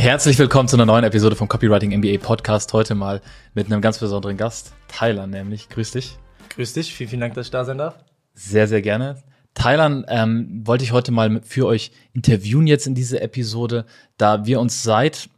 Herzlich willkommen zu einer neuen Episode vom Copywriting MBA Podcast. Heute mal mit einem ganz besonderen Gast, Tyler nämlich. Grüß dich. Grüß dich, vielen, vielen Dank, dass ich da sein darf. Sehr, sehr gerne. Tyler, ähm, wollte ich heute mal für euch interviewen jetzt in dieser Episode, da wir uns seit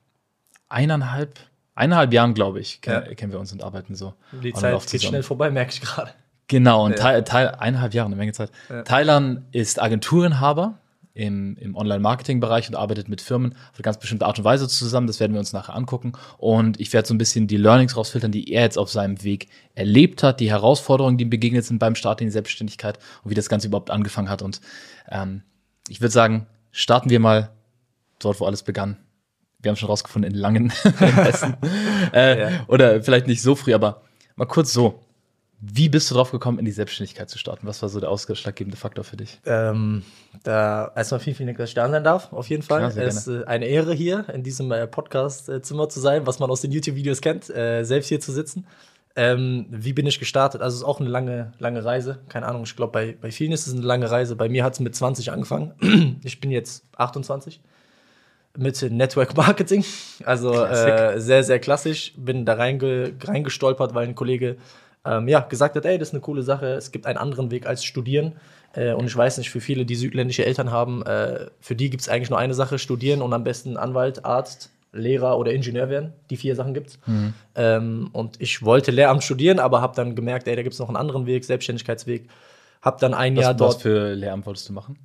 eineinhalb, eineinhalb Jahren, glaube ich, kennen, ja. kennen wir uns und arbeiten so. Die Zeit geht schnell vorbei, merke ich gerade. Genau, und ja. Teil, eineinhalb Jahre, eine Menge Zeit. Ja. Thailand ist Agenturenhaber im, im Online-Marketing-Bereich und arbeitet mit Firmen auf eine ganz bestimmte Art und Weise zusammen. Das werden wir uns nachher angucken. Und ich werde so ein bisschen die Learnings rausfiltern, die er jetzt auf seinem Weg erlebt hat, die Herausforderungen, die ihm begegnet sind beim Start in die Selbstständigkeit und wie das Ganze überhaupt angefangen hat. Und ähm, ich würde sagen, starten wir mal dort, wo alles begann. Wir haben schon rausgefunden, in Langen in Essen. äh, ja. Oder vielleicht nicht so früh, aber mal kurz so. Wie bist du drauf gekommen, in die Selbstständigkeit zu starten? Was war so der ausschlaggebende Faktor für dich? Ähm, da erstmal vielen, vielen Dank, dass ich da sein darf, auf jeden Fall. Ja, es ist äh, eine Ehre, hier in diesem äh, Podcast-Zimmer zu sein, was man aus den YouTube-Videos kennt, äh, selbst hier zu sitzen. Ähm, wie bin ich gestartet? Also es ist auch eine lange, lange Reise. Keine Ahnung, ich glaube, bei, bei vielen ist es eine lange Reise. Bei mir hat es mit 20 angefangen. ich bin jetzt 28 mit Network Marketing. Also äh, sehr, sehr klassisch. Bin da reinge reingestolpert, weil ein Kollege ähm, ja, gesagt hat, ey, das ist eine coole Sache, es gibt einen anderen Weg als studieren. Äh, und ich weiß nicht, für viele, die südländische Eltern haben, äh, für die gibt es eigentlich nur eine Sache, studieren und am besten Anwalt, Arzt, Lehrer oder Ingenieur werden. Die vier Sachen gibt's. Mhm. Ähm, und ich wollte Lehramt studieren, aber habe dann gemerkt, ey, da gibt es noch einen anderen Weg, Selbstständigkeitsweg. Hab dann ein was, Jahr dort. Was für Lehramt wolltest du machen?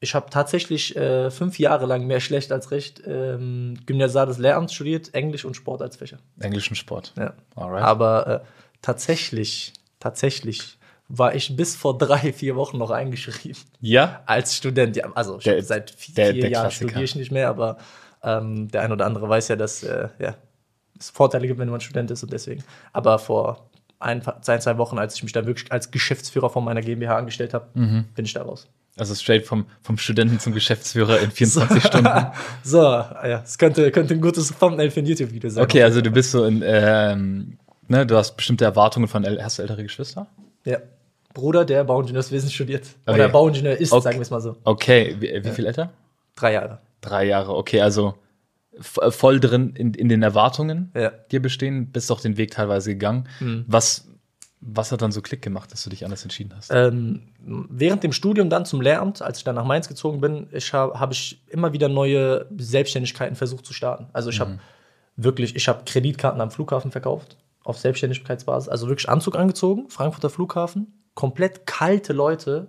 Ich habe tatsächlich äh, fünf Jahre lang mehr schlecht als recht ähm, gymnasiales Lehramt studiert, Englisch und Sport als Fächer. Englisch und Sport. Ja. Alright. Aber äh, tatsächlich, tatsächlich war ich bis vor drei, vier Wochen noch eingeschrieben. Ja? Als Student. Ja, also der, seit vier, der, der Jahren studiere ich nicht mehr, aber ähm, der ein oder andere weiß ja, dass äh, ja, es Vorteile gibt, wenn man Student ist und deswegen. Aber vor ein, zwei, zwei Wochen, als ich mich da wirklich als Geschäftsführer von meiner GmbH angestellt habe, mhm. bin ich da raus. Also straight vom, vom Studenten zum Geschäftsführer in 24 so. Stunden. so, ja, es könnte, könnte ein gutes Thumbnail für ein YouTube-Video sein. Okay, also du bist so in ähm, ne, du hast bestimmte Erwartungen von, hast du ältere Geschwister? Ja. Bruder, der Bauingenieurswesen studiert. Okay. Oder Bauingenieur ist, okay. sagen wir es mal so. Okay, wie, wie viel älter? Drei Jahre. Drei Jahre, okay, also voll drin in, in den Erwartungen, ja. die bestehen, bist auch den Weg teilweise gegangen. Mhm. Was, was hat dann so Klick gemacht, dass du dich anders entschieden hast? Ähm, während dem Studium dann zum Lehramt, als ich dann nach Mainz gezogen bin, habe hab ich immer wieder neue Selbstständigkeiten versucht zu starten. Also ich mhm. habe wirklich, ich habe Kreditkarten am Flughafen verkauft auf Selbstständigkeitsbasis, also wirklich Anzug angezogen, Frankfurter Flughafen, komplett kalte Leute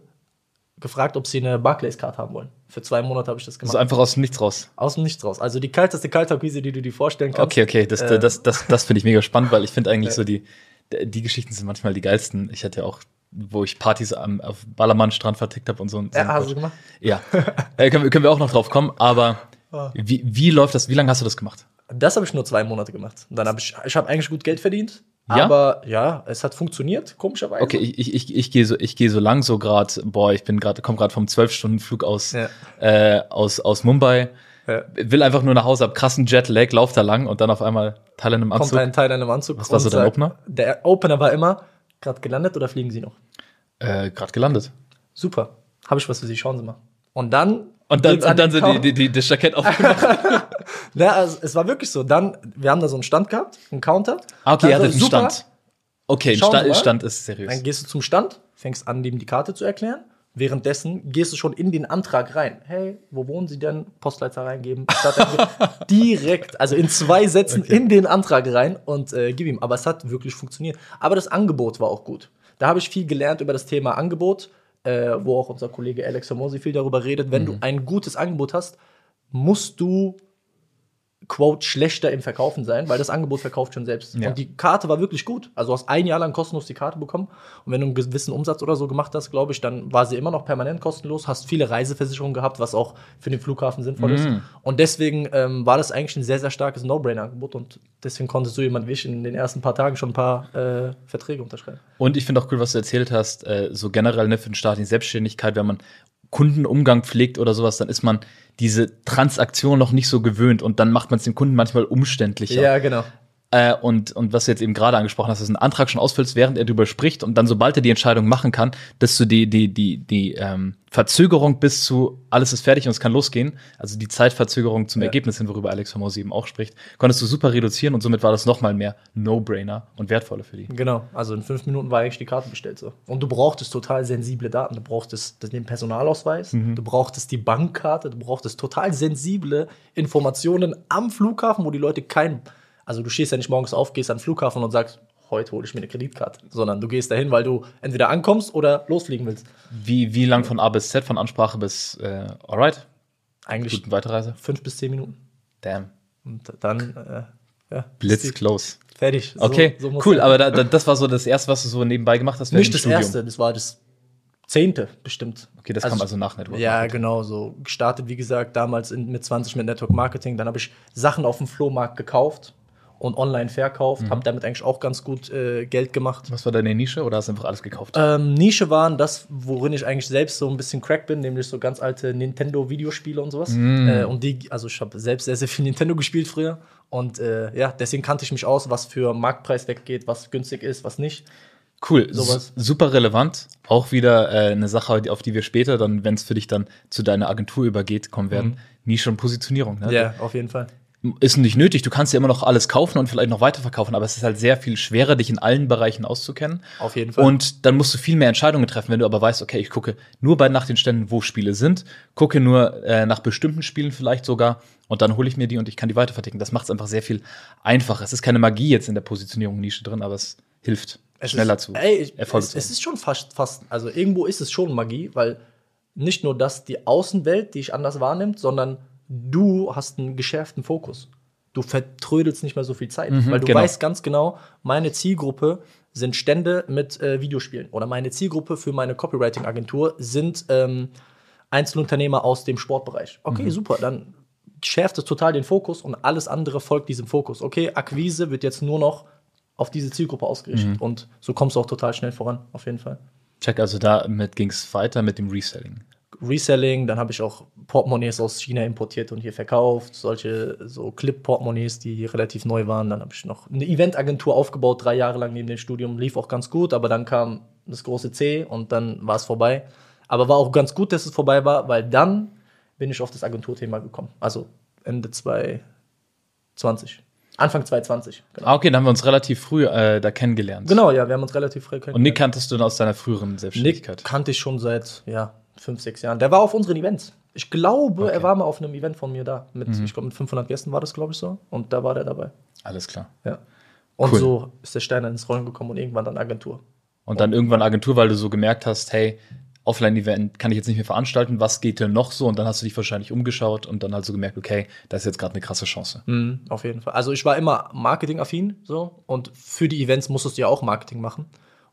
gefragt, ob sie eine Barclays-Card haben wollen. Für zwei Monate habe ich das gemacht. Also einfach aus dem Nichts raus. Aus dem Nichts raus. Also die kalteste Kaltakquise, die du dir vorstellen kannst. Okay, okay, das, äh, das, das, das finde ich mega spannend, weil ich finde eigentlich äh, so die, die Geschichten sind manchmal die geilsten. Ich hatte ja auch, wo ich Partys am auf Ballermann-Strand vertickt habe und so. Ja, hast du gemacht? Ja. äh, können, können wir auch noch drauf kommen, aber oh. wie, wie läuft das? Wie lange hast du das gemacht? Das habe ich nur zwei Monate gemacht. Und dann habe ich, ich habe eigentlich gut Geld verdient. Ja? Aber ja, es hat funktioniert, komischerweise. Okay, ich, ich, ich gehe so, ich gehe so lang so gerade, boah, ich bin gerade, komme gerade vom zwölf Stunden Flug aus, ja. äh, aus, aus Mumbai. Ja. Will einfach nur nach Hause, hab krassen Jetlag, lauf da lang und dann auf einmal Teil in einem Anzug. Kommt ein Teil in einem Anzug. Was war so dein Opener? Der Opener war immer, gerade gelandet oder fliegen Sie noch? Äh, gerade gelandet. Super. Habe ich was für Sie, schauen Sie mal. Und dann und dann, und dann sind die, die, die, das Jackett aufgemacht. Na, also, es war wirklich so. Dann, wir haben da so einen Stand gehabt, einen Counter. Ah, okay, ihr hattet einen Stand. Okay, ein Stand, Stand ist seriös. Dann gehst du zum Stand, fängst an, dem die Karte zu erklären. Währenddessen gehst du schon in den Antrag rein. Hey, wo wohnen Sie denn? Postleitzahl reingeben. direkt, also in zwei Sätzen okay. in den Antrag rein und äh, gib ihm. Aber es hat wirklich funktioniert. Aber das Angebot war auch gut. Da habe ich viel gelernt über das Thema Angebot äh, wo auch unser Kollege Alex Hermosi viel darüber redet, wenn mhm. du ein gutes Angebot hast, musst du quote, schlechter im Verkaufen sein, weil das Angebot verkauft schon selbst. Ja. Und die Karte war wirklich gut. Also du hast ein Jahr lang kostenlos die Karte bekommen. Und wenn du einen gewissen Umsatz oder so gemacht hast, glaube ich, dann war sie immer noch permanent kostenlos. Hast viele Reiseversicherungen gehabt, was auch für den Flughafen sinnvoll mhm. ist. Und deswegen ähm, war das eigentlich ein sehr, sehr starkes No-Brainer-Angebot. Und deswegen konntest du jemand wie ich in den ersten paar Tagen schon ein paar äh, Verträge unterschreiben. Und ich finde auch cool, was du erzählt hast, äh, so generell ne, für den Start in Selbstständigkeit, wenn man Kundenumgang pflegt oder sowas, dann ist man diese Transaktion noch nicht so gewöhnt und dann macht man es dem Kunden manchmal umständlicher. Ja, genau. Äh, und, und was du jetzt eben gerade angesprochen hast, dass du einen Antrag schon ausfüllst, während er darüber spricht und dann, sobald er die Entscheidung machen kann, dass du die, die, die, die ähm, Verzögerung bis zu alles ist fertig und es kann losgehen, also die Zeitverzögerung zum Ja. Ergebnis hin, worüber Alex Hormozy eben auch spricht, konntest du super reduzieren und somit war das nochmal mehr No-Brainer und wertvoller für die. Genau, also in fünf Minuten war eigentlich die Karte bestellt so. Und du brauchtest total sensible Daten. Du brauchtest den Personalausweis, du brauchtest die Bankkarte, du brauchtest total sensible Informationen am Flughafen, wo die Leute kein. Also du stehst ja nicht morgens auf, gehst an den Flughafen und sagst, heute hole ich mir eine Kreditkarte, sondern du gehst dahin, weil du entweder ankommst oder losfliegen willst. Wie, wie lang von A bis Z, von Ansprache bis äh, Alright? Eigentlich Guten Weiterreise? fünf bis zehn Minuten. Damn. Und dann äh, ja, Blitz close. fertig. So- Okay, so cool, aber da, da, das war so das erste, was du so nebenbei gemacht hast. Nicht das Studium. erste, das war das zehnte bestimmt. Okay, das kam also nach Network. Ja, Marketing. genau, so gestartet, wie gesagt, damals in, mit 20 mit Network Marketing. Dann habe ich Sachen auf dem Flohmarkt gekauft und online verkauft, Mhm. habe damit eigentlich auch ganz gut äh, Geld gemacht. Was war deine Nische oder hast du einfach alles gekauft? Ähm, Nische waren das, worin ich eigentlich selbst so ein bisschen crack bin, nämlich so ganz alte Nintendo-Videospiele und sowas. Mhm. Äh, und die, also ich habe selbst sehr, sehr viel Nintendo gespielt früher. Und äh, ja, deswegen kannte ich mich aus, was für Marktpreis weggeht, was günstig ist, was nicht. Cool, sowas. Super relevant. Auch wieder äh, eine Sache, auf die wir später dann, wenn es für dich dann zu deiner Agentur übergeht, kommen werden. Nische und Positionierung. Ne? Mhm. Ja, auf jeden Fall. Ist nicht nötig. Du kannst ja immer noch alles kaufen und vielleicht noch weiterverkaufen, aber es ist halt sehr viel schwerer, dich in allen Bereichen auszukennen. Auf jeden Fall. Und dann musst du viel mehr Entscheidungen treffen, wenn du aber weißt, okay, ich gucke nur bei nach den Ständen, wo Spiele sind, gucke nur äh, nach bestimmten Spielen vielleicht sogar und dann hole ich mir die und ich kann die weiterverticken. Das macht es einfach sehr viel einfacher. Es ist keine Magie jetzt in der Positionierung Nische drin, aber es hilft Es schneller ist, zu ey, ich, es, zu es ist schon fast, fast, also irgendwo ist es schon Magie, weil nicht nur das die Außenwelt, die ich anders wahrnimmt, sondern du hast einen geschärften Fokus. Du vertrödelst nicht mehr so viel Zeit, weil du genau. weißt ganz genau, meine Zielgruppe sind Stände mit äh, Videospielen oder meine Zielgruppe für meine Copywriting-Agentur sind ähm, Einzelunternehmer aus dem Sportbereich. Okay, Mhm. super, dann schärft es total den Fokus und alles andere folgt diesem Fokus. Okay, Akquise wird jetzt nur noch auf diese Zielgruppe ausgerichtet Mhm. und so kommst du auch total schnell voran, auf jeden Fall. Check, also damit ging es weiter mit dem Reselling. Reselling, dann habe ich auch Portemonnaies aus China importiert und hier verkauft, solche so Clip-Portemonnaies, die relativ neu waren. Dann habe ich noch eine Eventagentur aufgebaut, drei Jahre lang neben dem Studium, lief auch ganz gut, aber dann kam das große C und dann war es vorbei. Aber war auch ganz gut, dass es vorbei war, weil dann bin ich auf das Agenturthema gekommen. Also Ende 2020. Anfang 2020. Genau, Ah, okay, dann haben wir uns relativ früh äh, da kennengelernt. genau ja, wir haben uns relativ früh Und Nick kanntest du dann aus deiner früheren Selbstständigkeit. Nick kannte ich schon seit ja, fünf, sechs Jahren. Der war auf unseren Events. Ich glaube, Okay. Mhm. er war mal auf einem Event von mir da. Mit, Ich glaube, mit 500 Gästen war das, glaube ich, so. Und da war der dabei. Alles klar. Ja. Und Cool. so ist der Stein ins Rollen gekommen und irgendwann dann Agentur. Und dann irgendwann Agentur, weil du so gemerkt hast, hey, Offline-Event kann ich jetzt nicht mehr veranstalten, was geht denn noch so? Und dann hast du dich wahrscheinlich umgeschaut und dann halt so gemerkt, okay, das ist jetzt gerade eine krasse Chance. Mhm, auf jeden Fall. Also ich war immer marketingaffin so und für die Events musstest du ja auch Marketing machen.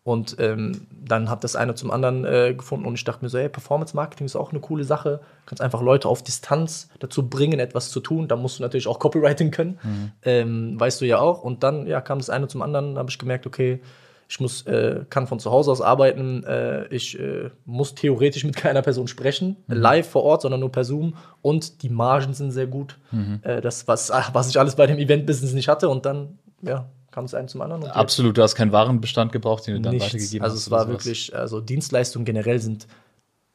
Und ähm, dann hat das eine zum anderen äh, gefunden und ich dachte mir so, hey, Performance Marketing ist auch eine coole Sache. Du kannst einfach Leute auf Distanz dazu bringen, etwas zu tun. Da musst du natürlich auch Copywriting können. Ähm, weißt du ja auch. Und dann ja, kam das eine zum anderen, habe ich gemerkt, okay, ich muss, äh, kann von zu Hause aus arbeiten. Äh, ich äh, muss theoretisch mit keiner Person sprechen, live vor Ort, sondern nur per Zoom. Und die Margen sind sehr gut. Äh, das, was, was ich alles bei dem Event-Business nicht hatte. Und dann, ja, kam es einem zum anderen. Absolut, du hast keinen Warenbestand gebraucht, den du dann nichts. weitergegeben Also hast. es war wirklich, also Dienstleistungen generell sind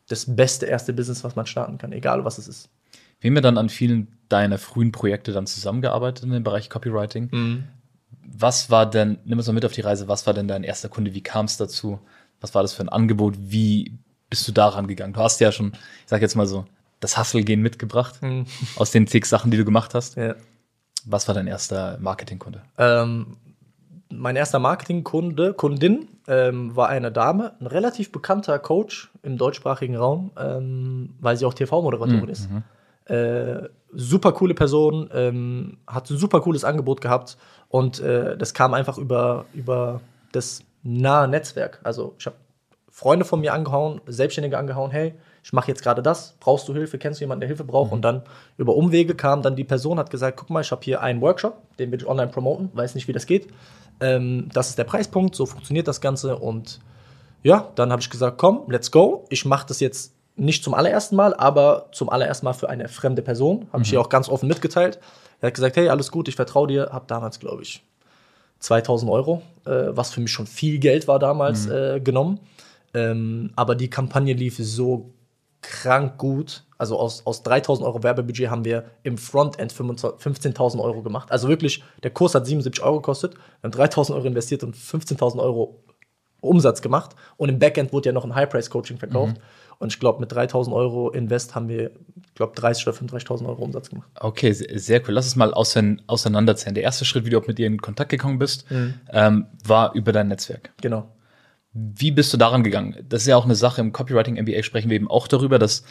das beste erste Business, was man starten kann, egal was es ist. Wir haben ja dann an vielen deiner frühen Projekte dann zusammengearbeitet in dem Bereich Copywriting. Mhm. Was war denn, nimm uns mal mit auf die Reise, was war denn dein erster Kunde? Wie kam es dazu? Was war das für ein Angebot? Wie bist du daran gegangen? Du hast ja schon, ich sag jetzt mal so, das Hustle-Gehen mitgebracht aus den zig Sachen, die du gemacht hast. Mhm. Ja. Was war dein erster Marketingkunde? Ähm, mein erster Marketingkunde, Kundin, ähm, war eine Dame, ein relativ bekannter Coach im deutschsprachigen Raum, ähm, weil sie auch TV-Moderatorin ist. Äh, super coole Person, ähm, hat ein super cooles Angebot gehabt und äh, das kam einfach über, über das nahe Netzwerk. Also ich habe Freunde von mir angehauen, Selbstständige angehauen, hey, ich mache jetzt gerade das, brauchst du Hilfe, kennst du jemanden, der Hilfe braucht? Und dann über Umwege kam dann die Person, hat gesagt, guck mal, ich habe hier einen Workshop, den will ich online promoten, weiß nicht, wie das geht. Ähm, das ist der Preispunkt, so funktioniert das Ganze und ja, dann habe ich gesagt, komm, let's go. Ich mache das jetzt nicht zum allerersten Mal, aber zum allerersten Mal für eine fremde Person. Habe ich ihr auch ganz offen mitgeteilt. Er hat gesagt, hey, alles gut, ich vertraue dir. Habe damals, glaube ich, 2000 Euro, äh, was für mich schon viel Geld war damals, mhm. äh, genommen. Ähm, aber die Kampagne lief so krank gut. Also aus, aus 3000 Euro Werbebudget haben wir im Frontend 15.000 Euro gemacht. Also wirklich, der Kurs hat 77 Euro gekostet, wir haben 3000 Euro investiert und 15.000 Euro Umsatz gemacht. Und im Backend wurde ja noch ein High-Price-Coaching verkauft. Mhm. Und ich glaube, mit 3000 Euro Invest haben wir, ich glaube, 30 oder 35.000 Euro Umsatz gemacht. Okay, sehr cool. Lass es mal auseinanderzählen. Der erste Schritt, wie du auch mit dir in Kontakt gekommen bist, mhm. ähm, war über dein Netzwerk. Genau. Wie bist du daran gegangen? Das ist ja auch eine Sache im Copywriting MBA sprechen wir eben auch darüber, dass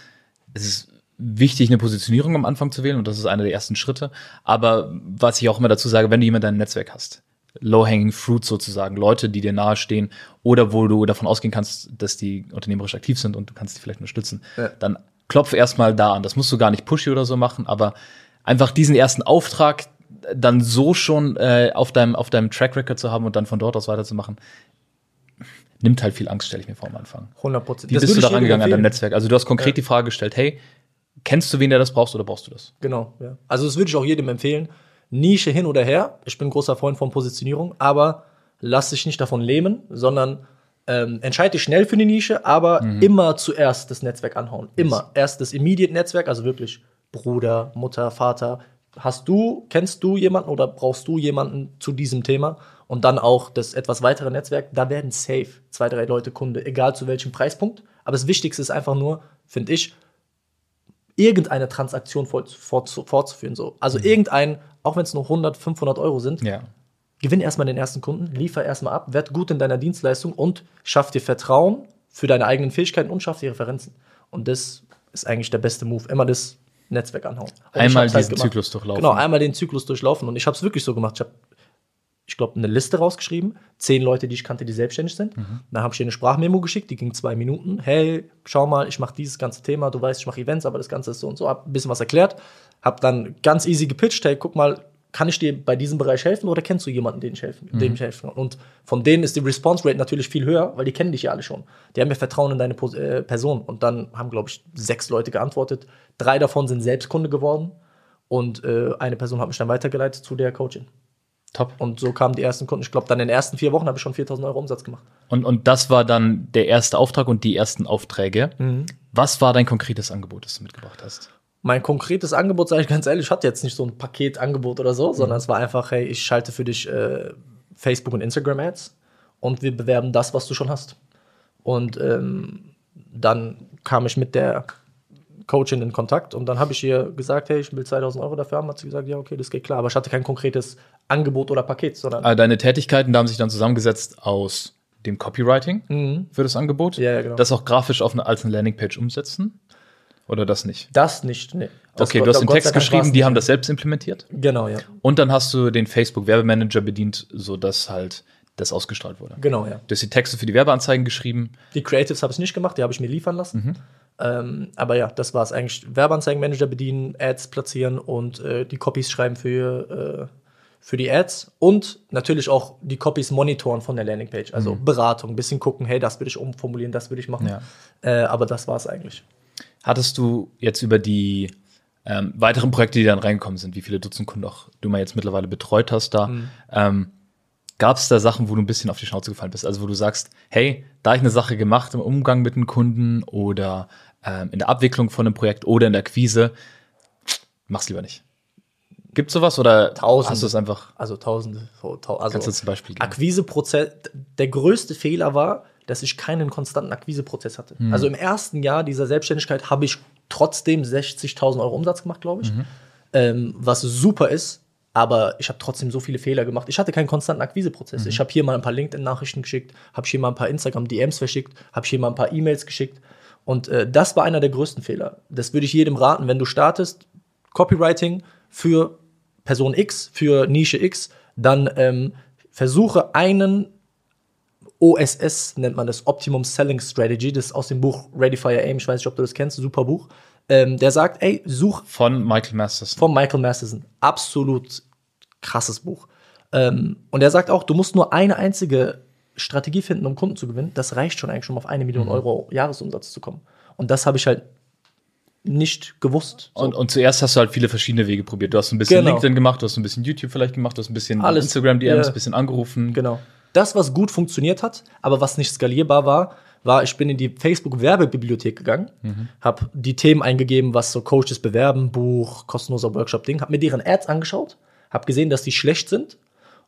es ist wichtig, eine Positionierung am Anfang zu wählen und das ist einer der ersten Schritte. Aber was ich auch immer dazu sage, wenn du jemand dein Netzwerk hast, low-hanging fruit sozusagen, Leute, die dir nahestehen oder wo du davon ausgehen kannst, dass die unternehmerisch aktiv sind und du kannst die vielleicht unterstützen, ja. dann klopf erstmal da an. Das musst du gar nicht pushy oder so machen, aber einfach diesen ersten Auftrag dann so schon äh, auf deinem auf deinem Track Record zu haben und dann von dort aus weiterzumachen, nimmt halt viel Angst, stelle ich mir vor am Anfang. 100 Prozent. Wie das bist du da rangegangen an deinem Netzwerk? Also du hast konkret ja. die Frage gestellt, hey, kennst du wen, der das brauchst oder brauchst du das? Genau, ja. Also das würde ich auch jedem empfehlen. Nische hin oder her. Ich bin großer Freund von Positionierung, aber lass dich nicht davon lähmen, sondern ähm, entscheide dich schnell für die Nische, aber mhm. immer zuerst das Netzwerk anhauen. Immer. Yes. Erst das Immediate-Netzwerk, also wirklich Bruder, Mutter, Vater. Hast du, kennst du jemanden oder brauchst du jemanden zu diesem Thema? Und dann auch das etwas weitere Netzwerk. Da werden safe zwei, drei Leute Kunde, egal zu welchem Preispunkt. Aber das Wichtigste ist einfach nur, finde ich, irgendeine Transaktion fortzuführen. So. Also mhm. irgendein, auch wenn es nur 100, 500 Euro sind, ja. gewinn erstmal den ersten Kunden, liefer erstmal ab, werd gut in deiner Dienstleistung und schaff dir Vertrauen für deine eigenen Fähigkeiten und schaff dir Referenzen. Und das ist eigentlich der beste Move. Immer das Netzwerk anhauen. Und einmal halt diesen halt Zyklus durchlaufen. Genau, einmal den Zyklus durchlaufen. Und ich habe es wirklich so gemacht. Ich habe ich glaube, eine Liste rausgeschrieben. Zehn Leute, die ich kannte, die selbstständig sind. Mhm. Dann habe ich ihr eine Sprachmemo geschickt, die ging zwei Minuten. Hey, schau mal, ich mache dieses ganze Thema. Du weißt, ich mache Events, aber das Ganze ist so und so. Hab ein bisschen was erklärt. Hab dann ganz easy gepitcht. Hey, guck mal, kann ich dir bei diesem Bereich helfen oder kennst du jemanden, den ich helfen, mhm. dem ich helfen kann? Und von denen ist die Response Rate natürlich viel höher, weil die kennen dich ja alle schon. Die haben ja Vertrauen in deine äh, Person. Und dann haben, glaube ich, sechs Leute geantwortet. Drei davon sind Selbstkunde geworden. Und äh, eine Person hat mich dann weitergeleitet zu der Coaching. Top. Und so kamen die ersten Kunden. Ich glaube, dann in den ersten vier Wochen habe ich schon 4000 Euro Umsatz gemacht. Und, und das war dann der erste Auftrag und die ersten Aufträge. Mhm. Was war dein konkretes Angebot, das du mitgebracht hast? Mein konkretes Angebot, sage ich ganz ehrlich, hatte jetzt nicht so ein Paketangebot oder so, mhm. sondern es war einfach, hey, ich schalte für dich äh, Facebook und Instagram Ads und wir bewerben das, was du schon hast. Und ähm, dann kam ich mit der Coachin in Kontakt und dann habe ich ihr gesagt, hey, ich will 2000 Euro dafür haben. Hat sie gesagt, ja, okay, das geht klar. Aber ich hatte kein konkretes Angebot oder Paket, sondern. Also deine Tätigkeiten, da haben sich dann zusammengesetzt aus dem Copywriting mhm. für das Angebot. Ja, ja, genau. Das auch grafisch auf eine, als eine Landingpage umsetzen? Oder das nicht? Das nicht, nee. Das okay, du hast den Text geschrieben, die haben das selbst implementiert? Genau, ja. Und dann hast du den Facebook-Werbemanager bedient, sodass halt das ausgestrahlt wurde. Genau, ja. Du hast die Texte für die Werbeanzeigen geschrieben. Die Creatives habe ich nicht gemacht, die habe ich mir liefern lassen. Mhm. Ähm, aber ja, das war es eigentlich. Werbeanzeigenmanager bedienen, Ads platzieren und äh, die Copies schreiben für, äh, für die Ads und natürlich auch die Copies monitoren von der Landingpage. Also mhm. Beratung, ein bisschen gucken, hey, das würde ich umformulieren, das würde ich machen. Ja. Äh, aber das war es eigentlich. Hattest du jetzt über die ähm, weiteren Projekte, die dann reingekommen sind, wie viele Dutzend Kunden auch du mal jetzt mittlerweile betreut hast da, mhm. ähm, Gab es da Sachen, wo du ein bisschen auf die Schnauze gefallen bist? Also wo du sagst, hey, da ich eine Sache gemacht im Umgang mit einem Kunden oder ähm, in der Abwicklung von einem Projekt oder in der Akquise, mach's lieber nicht. Gibt sowas oder tausende, hast du es einfach? Also tausende. Also Kannst du zum Beispiel geben? Akquiseprozess, der größte Fehler war, dass ich keinen konstanten Akquiseprozess hatte. Mhm. Also im ersten Jahr dieser Selbstständigkeit habe ich trotzdem 60.000 Euro Umsatz gemacht, glaube ich. Mhm. Ähm, was super ist, aber ich habe trotzdem so viele Fehler gemacht. Ich hatte keinen konstanten Akquiseprozess. Mhm. Ich habe hier mal ein paar LinkedIn-Nachrichten geschickt, habe hier mal ein paar Instagram-DMs verschickt, habe hier mal ein paar E-Mails geschickt. Und äh, das war einer der größten Fehler. Das würde ich jedem raten, wenn du startest, Copywriting für Person X, für Nische X, dann ähm, versuche einen OSS, nennt man das, Optimum Selling Strategy, das ist aus dem Buch Ready Fire Aim, ich weiß nicht, ob du das kennst, super Buch. Ähm, der sagt, ey, such. Von Michael Masterson. Von Michael Masterson. Absolut krasses Buch. Ähm, und er sagt auch, du musst nur eine einzige Strategie finden, um Kunden zu gewinnen. Das reicht schon eigentlich, um auf eine Million mhm. Euro Jahresumsatz zu kommen. Und das habe ich halt nicht gewusst. So. Und, und zuerst hast du halt viele verschiedene Wege probiert. Du hast ein bisschen genau. LinkedIn gemacht, du hast ein bisschen YouTube vielleicht gemacht, du hast ein bisschen Alles. Instagram DMs, ein bisschen angerufen. Genau. Das, was gut funktioniert hat, aber was nicht skalierbar war, war, ich bin in die Facebook-Werbebibliothek gegangen, mhm. habe die Themen eingegeben, was so Coaches bewerben, Buch, kostenloser Workshop-Ding, habe mir deren Ads angeschaut, habe gesehen, dass die schlecht sind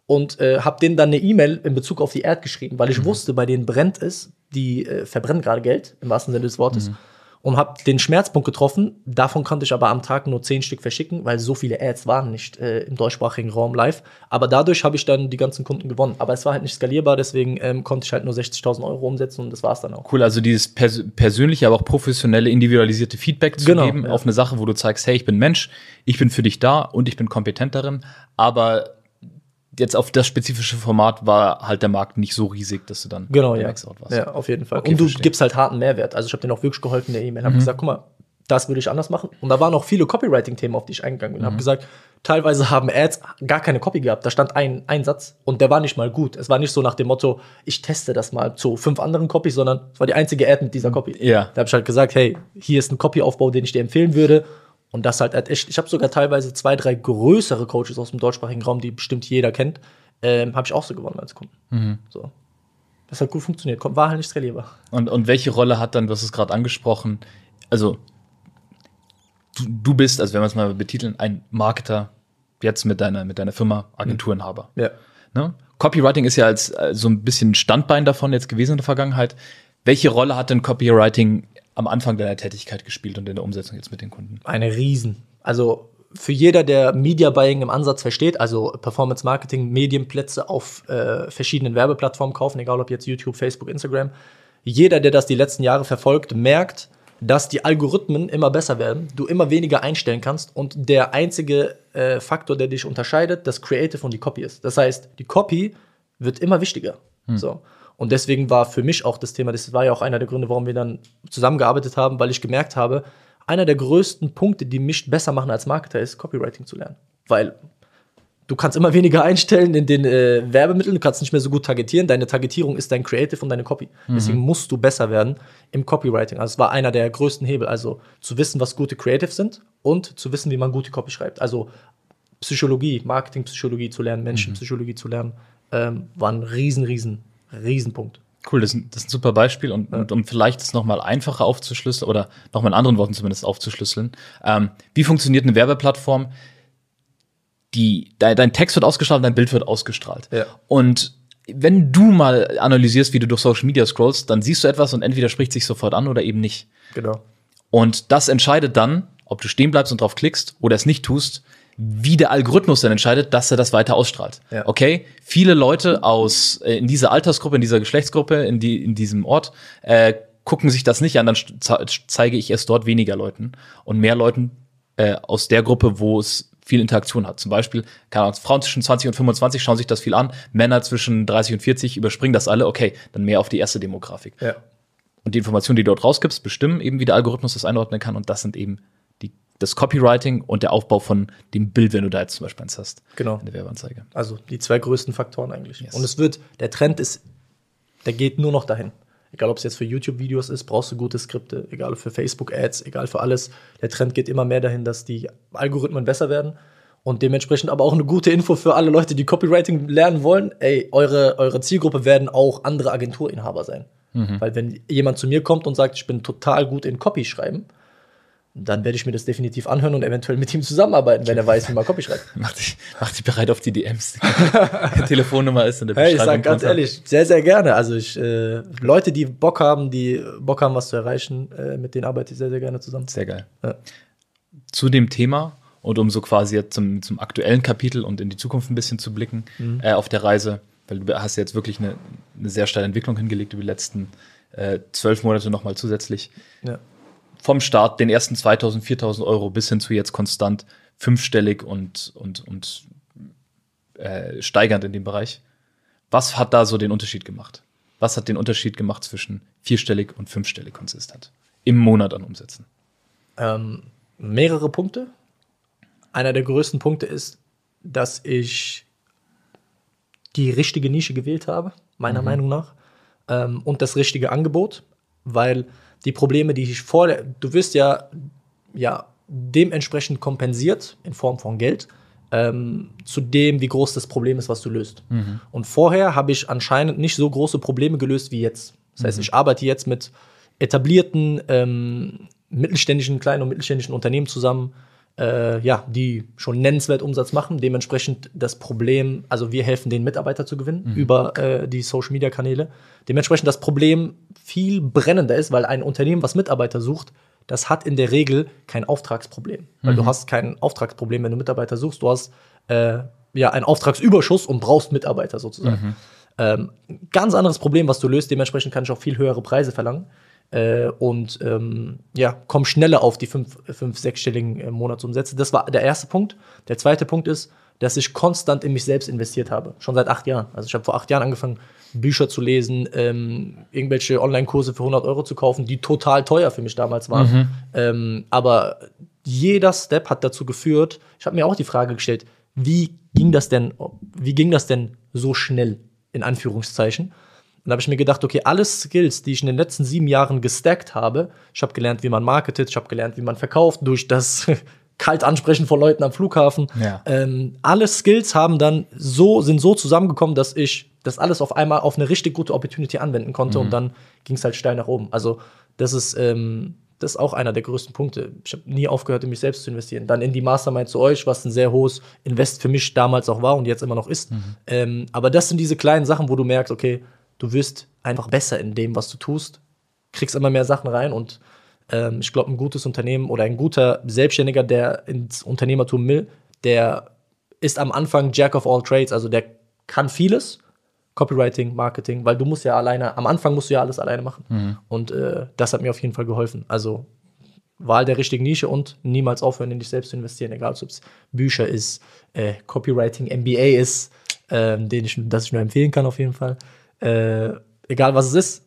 und äh, habe denen dann eine E-Mail in Bezug auf die Ad geschrieben, weil ich mhm. wusste, bei denen brennt es, die äh, verbrennen gerade Geld, im wahrsten Sinne des Wortes. Mhm und habe den Schmerzpunkt getroffen. Davon konnte ich aber am Tag nur zehn Stück verschicken, weil so viele Ads waren nicht äh, im deutschsprachigen Raum live. Aber dadurch habe ich dann die ganzen Kunden gewonnen. Aber es war halt nicht skalierbar, deswegen ähm, konnte ich halt nur 60.000 Euro umsetzen und das war es dann auch. Cool, also dieses pers persönliche, aber auch professionelle, individualisierte Feedback zu genau, geben ja. auf eine Sache, wo du zeigst, hey, ich bin Mensch, ich bin für dich da und ich bin kompetent darin, aber jetzt auf das spezifische Format war halt der Markt nicht so riesig, dass du dann genau, ja. warst. Ja, auf jeden Fall. Okay, und du verstehe. gibst halt harten Mehrwert. Also ich habe dir auch wirklich geholfen in der E-Mail. Habe mhm. gesagt, guck mal, das würde ich anders machen. Und da waren auch viele Copywriting-Themen, auf die ich eingegangen bin. Mhm. Habe gesagt, teilweise haben Ads gar keine Copy gehabt. Da stand ein, ein Satz und der war nicht mal gut. Es war nicht so nach dem Motto, ich teste das mal zu fünf anderen Copies, sondern es war die einzige Ad mit dieser Copy. Ja. Da habe ich halt gesagt, hey, hier ist ein Copy-Aufbau, den ich dir empfehlen würde. Und das halt echt, ich habe sogar teilweise zwei, drei größere Coaches aus dem deutschsprachigen Raum, die bestimmt jeder kennt, ähm, habe ich auch so gewonnen als Kunden. Mhm. So. Das hat gut funktioniert. War halt nicht skalierbar. Und, und welche Rolle hat dann, du hast es gerade angesprochen, also du, du bist, also wenn wir es mal betiteln, ein Marketer, jetzt mit deiner, mit deiner Firma Agenturenhaber. Ja. Ne? Copywriting ist ja als äh, so ein bisschen Standbein davon jetzt gewesen in der Vergangenheit. Welche Rolle hat denn Copywriting am Anfang deiner Tätigkeit gespielt und in der Umsetzung jetzt mit den Kunden? Eine Riesen. Also für jeder, der Media Buying im Ansatz versteht, also Performance Marketing, Medienplätze auf äh, verschiedenen Werbeplattformen kaufen, egal ob jetzt YouTube, Facebook, Instagram, jeder, der das die letzten Jahre verfolgt, merkt, dass die Algorithmen immer besser werden, du immer weniger einstellen kannst und der einzige äh, Faktor, der dich unterscheidet, das Creative und die Copy ist. Das heißt, die Copy wird immer wichtiger. Hm. So. Und deswegen war für mich auch das Thema, das war ja auch einer der Gründe, warum wir dann zusammengearbeitet haben, weil ich gemerkt habe, einer der größten Punkte, die mich besser machen als Marketer, ist Copywriting zu lernen. Weil du kannst immer weniger einstellen in den äh, Werbemitteln, du kannst nicht mehr so gut targetieren. Deine Targetierung ist dein Creative und deine Copy. Mhm. Deswegen musst du besser werden im Copywriting. Also es war einer der größten Hebel. Also zu wissen, was gute Creatives sind und zu wissen, wie man gute Copy schreibt. Also Psychologie, Marketingpsychologie zu lernen, Menschenpsychologie mhm. zu lernen, ähm, war ein riesen, riesen, riesen Punkt. Cool, das ist, ein, das ist ein super Beispiel und, ja. und um vielleicht es nochmal einfacher aufzuschlüsseln oder nochmal in anderen Worten zumindest aufzuschlüsseln. Ähm, wie funktioniert eine Werbeplattform? Die, dein, dein Text wird ausgestrahlt, dein Bild wird ausgestrahlt. Ja. Und wenn du mal analysierst, wie du durch Social Media scrollst, dann siehst du etwas und entweder spricht sich sofort an oder eben nicht. Genau. Und das entscheidet dann, ob du stehen bleibst und drauf klickst oder es nicht tust, wie der Algorithmus dann entscheidet, dass er das weiter ausstrahlt. Ja. Okay, viele Leute aus äh, in dieser Altersgruppe, in dieser Geschlechtsgruppe, in die in diesem Ort äh, gucken sich das nicht an, dann zeige ich es dort weniger Leuten und mehr Leuten äh, aus der Gruppe, wo es viel Interaktion hat. Zum Beispiel, keine Ahnung, Frauen zwischen 20 und 25 schauen sich das viel an, Männer zwischen 30 und 40 überspringen das alle, okay, dann mehr auf die erste Demografik. Ja. Und die Informationen, die du dort rausgibst, bestimmen eben, wie der Algorithmus das einordnen kann und das sind eben das Copywriting und der Aufbau von dem Bild, wenn du da jetzt zum Beispiel eins hast. Genau. In der Werbeanzeige. Also die zwei größten Faktoren eigentlich. Yes. Und es wird, der Trend ist, der geht nur noch dahin. Egal, ob es jetzt für YouTube-Videos ist, brauchst du gute Skripte. Egal für Facebook-Ads, egal für alles. Der Trend geht immer mehr dahin, dass die Algorithmen besser werden. Und dementsprechend aber auch eine gute Info für alle Leute, die Copywriting lernen wollen. Ey, eure, eure Zielgruppe werden auch andere Agenturinhaber sein. Mhm. Weil wenn jemand zu mir kommt und sagt, ich bin total gut in Copy schreiben, dann werde ich mir das definitiv anhören und eventuell mit ihm zusammenarbeiten, wenn er weiß, wie man Copy schreibt. mach, dich, mach dich bereit auf die DMs. die Telefonnummer ist in der Beschreibung. Hey, ich sag ganz ehrlich, sehr, sehr gerne. Also ich, äh, Leute, die Bock haben, die Bock haben, was zu erreichen, äh, mit denen arbeite ich sehr, sehr gerne zusammen. Sehr geil. Ja. Zu dem Thema und um so quasi jetzt zum, zum aktuellen Kapitel und in die Zukunft ein bisschen zu blicken mhm. äh, auf der Reise, weil du hast jetzt wirklich eine, eine sehr steile Entwicklung hingelegt über die letzten äh, zwölf Monate nochmal zusätzlich. Ja vom Start den ersten 2000, 4000 Euro bis hin zu jetzt konstant fünfstellig und, und, und äh, steigernd in dem Bereich. Was hat da so den Unterschied gemacht? Was hat den Unterschied gemacht zwischen vierstellig und fünfstellig konsistent im Monat an Umsätzen? Ähm, mehrere Punkte. Einer der größten Punkte ist, dass ich die richtige Nische gewählt habe, meiner mhm. Meinung nach, ähm, und das richtige Angebot, weil die Probleme, die ich vor, du wirst ja, ja dementsprechend kompensiert in Form von Geld ähm, zu dem, wie groß das Problem ist, was du löst. Mhm. Und vorher habe ich anscheinend nicht so große Probleme gelöst wie jetzt. Das heißt, mhm. ich arbeite jetzt mit etablierten ähm, mittelständischen, kleinen und mittelständischen Unternehmen zusammen, äh, ja, die schon nennenswert Umsatz machen. Dementsprechend das Problem, also wir helfen den Mitarbeiter zu gewinnen mhm. über äh, die Social Media Kanäle. Dementsprechend das Problem viel brennender ist, weil ein Unternehmen, was Mitarbeiter sucht, das hat in der Regel kein Auftragsproblem. Weil mhm. du hast kein Auftragsproblem, wenn du Mitarbeiter suchst. Du hast äh, ja einen Auftragsüberschuss und brauchst Mitarbeiter sozusagen. Mhm. Ähm, ganz anderes Problem, was du löst. Dementsprechend kann ich auch viel höhere Preise verlangen. Äh, und ähm, ja, komm schneller auf die fünf, fünf sechsstelligen äh, Monatsumsätze. Das war der erste Punkt. Der zweite Punkt ist, dass ich konstant in mich selbst investiert habe. Schon seit acht Jahren. Also ich habe vor acht Jahren angefangen, Bücher zu lesen, ähm, irgendwelche Online-Kurse für 100 Euro zu kaufen, die total teuer für mich damals waren. Mhm. Ähm, aber jeder Step hat dazu geführt, ich habe mir auch die Frage gestellt, wie ging das denn, wie ging das denn so schnell, in Anführungszeichen? Und da habe ich mir gedacht, okay, alle Skills, die ich in den letzten sieben Jahren gestackt habe, ich habe gelernt, wie man marketet, ich habe gelernt, wie man verkauft, durch das kalt ansprechen von Leuten am Flughafen. Ja. Ähm, alle Skills haben dann so, sind so zusammengekommen, dass ich das alles auf einmal auf eine richtig gute Opportunity anwenden konnte mhm. und dann ging es halt steil nach oben. Also, das ist, ähm, das ist auch einer der größten Punkte. Ich habe nie aufgehört, in mich selbst zu investieren. Dann in die Mastermind zu euch, was ein sehr hohes Invest für mich damals auch war und jetzt immer noch ist. Mhm. Ähm, aber das sind diese kleinen Sachen, wo du merkst, okay, du wirst einfach besser in dem, was du tust, kriegst immer mehr Sachen rein und ähm, ich glaube, ein gutes Unternehmen oder ein guter Selbstständiger, der ins Unternehmertum will, der ist am Anfang Jack of all Trades, also der kann vieles, Copywriting, Marketing, weil du musst ja alleine, am Anfang musst du ja alles alleine machen. Mhm. Und äh, das hat mir auf jeden Fall geholfen. Also Wahl der richtigen Nische und niemals aufhören, in dich selbst zu investieren, egal ob es Bücher ist, äh, Copywriting, MBA ist, äh, den ich, das ich nur empfehlen kann auf jeden Fall. Äh, egal was es ist,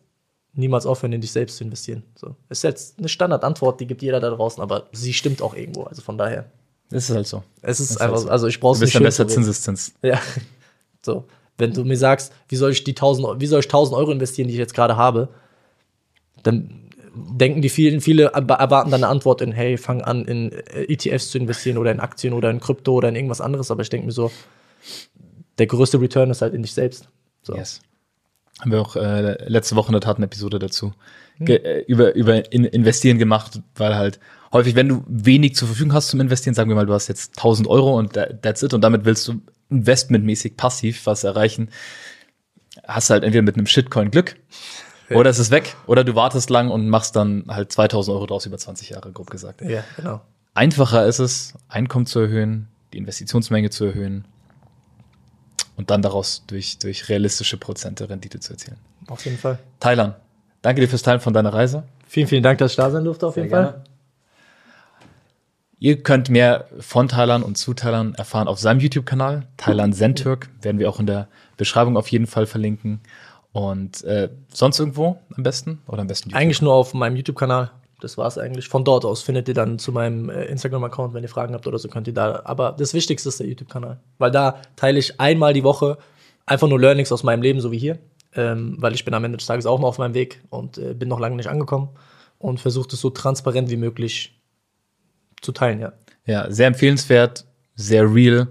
niemals aufhören, in dich selbst zu investieren. So. Ist jetzt eine Standardantwort, die gibt jeder da draußen, aber sie stimmt auch irgendwo. Also von daher. Es ist halt so. Es ist, ist einfach, halt so. also ich brauche es nicht. Ein besser Zinseszins. Ja. So. Wenn du mir sagst, wie soll ich die 1000, wie soll ich 1000 Euro investieren, die ich jetzt gerade habe, dann denken die vielen, viele erwarten dann eine Antwort in, hey, fang an, in ETFs zu investieren oder in Aktien oder in Krypto oder in irgendwas anderes. Aber ich denke mir so, der größte Return ist halt in dich selbst. So. Yes. Haben wir auch äh, letzte Woche in der Tat eine Episode dazu hm. äh, über, über in Investieren gemacht, weil halt häufig, wenn du wenig zur Verfügung hast zum Investieren, sagen wir mal, du hast jetzt 1000 Euro und that's it und damit willst du investmentmäßig passiv was erreichen, hast halt entweder mit einem Shitcoin Glück oder es ist weg oder du wartest lang und machst dann halt 2000 Euro draus über 20 Jahre, grob gesagt. Ja, genau. Einfacher ist es, Einkommen zu erhöhen, die Investitionsmenge zu erhöhen und dann daraus durch, durch realistische Prozente Rendite zu erzielen. Auf jeden Fall. Thailand, danke dir fürs Teilen von deiner Reise. Vielen, vielen Dank, dass ich da sein durfte, auf Sehr jeden gerne. Fall. Ihr könnt mehr von Thailand und zu Thailand erfahren auf seinem YouTube-Kanal, Thailand Zentürk, werden wir auch in der Beschreibung auf jeden Fall verlinken. Und äh, sonst irgendwo am besten? Oder am besten YouTube? Eigentlich nur auf meinem YouTube-Kanal das war's eigentlich. Von dort aus findet ihr dann zu meinem äh, Instagram-Account, wenn ihr Fragen habt oder so, könnt ihr da. Aber das Wichtigste ist der YouTube-Kanal. Weil da teile ich einmal die Woche einfach nur Learnings aus meinem Leben, so wie hier. Ähm, weil ich bin am Ende des Tages auch noch auf meinem Weg und äh, bin noch lange nicht angekommen und versuche das so transparent wie möglich zu teilen, ja. Ja, sehr empfehlenswert, sehr real,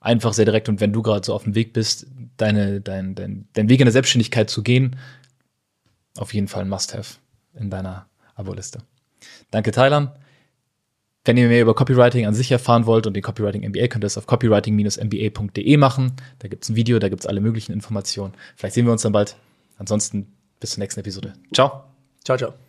einfach sehr direkt. Und wenn du gerade so auf dem Weg bist, deine, dein, dein, dein Weg in der Selbstständigkeit zu gehen, auf jeden Fall ein Must-Have in deiner Abo-Liste. Danke, Thailand. Wenn ihr mehr über Copywriting an sich erfahren wollt und den Copywriting MBA, könnt ihr das auf copywriting-mba.de machen. Da gibt es ein Video, da gibt es alle möglichen Informationen. Vielleicht sehen wir uns dann bald. Ansonsten bis zur nächsten Episode. Ciao. Ciao, ciao.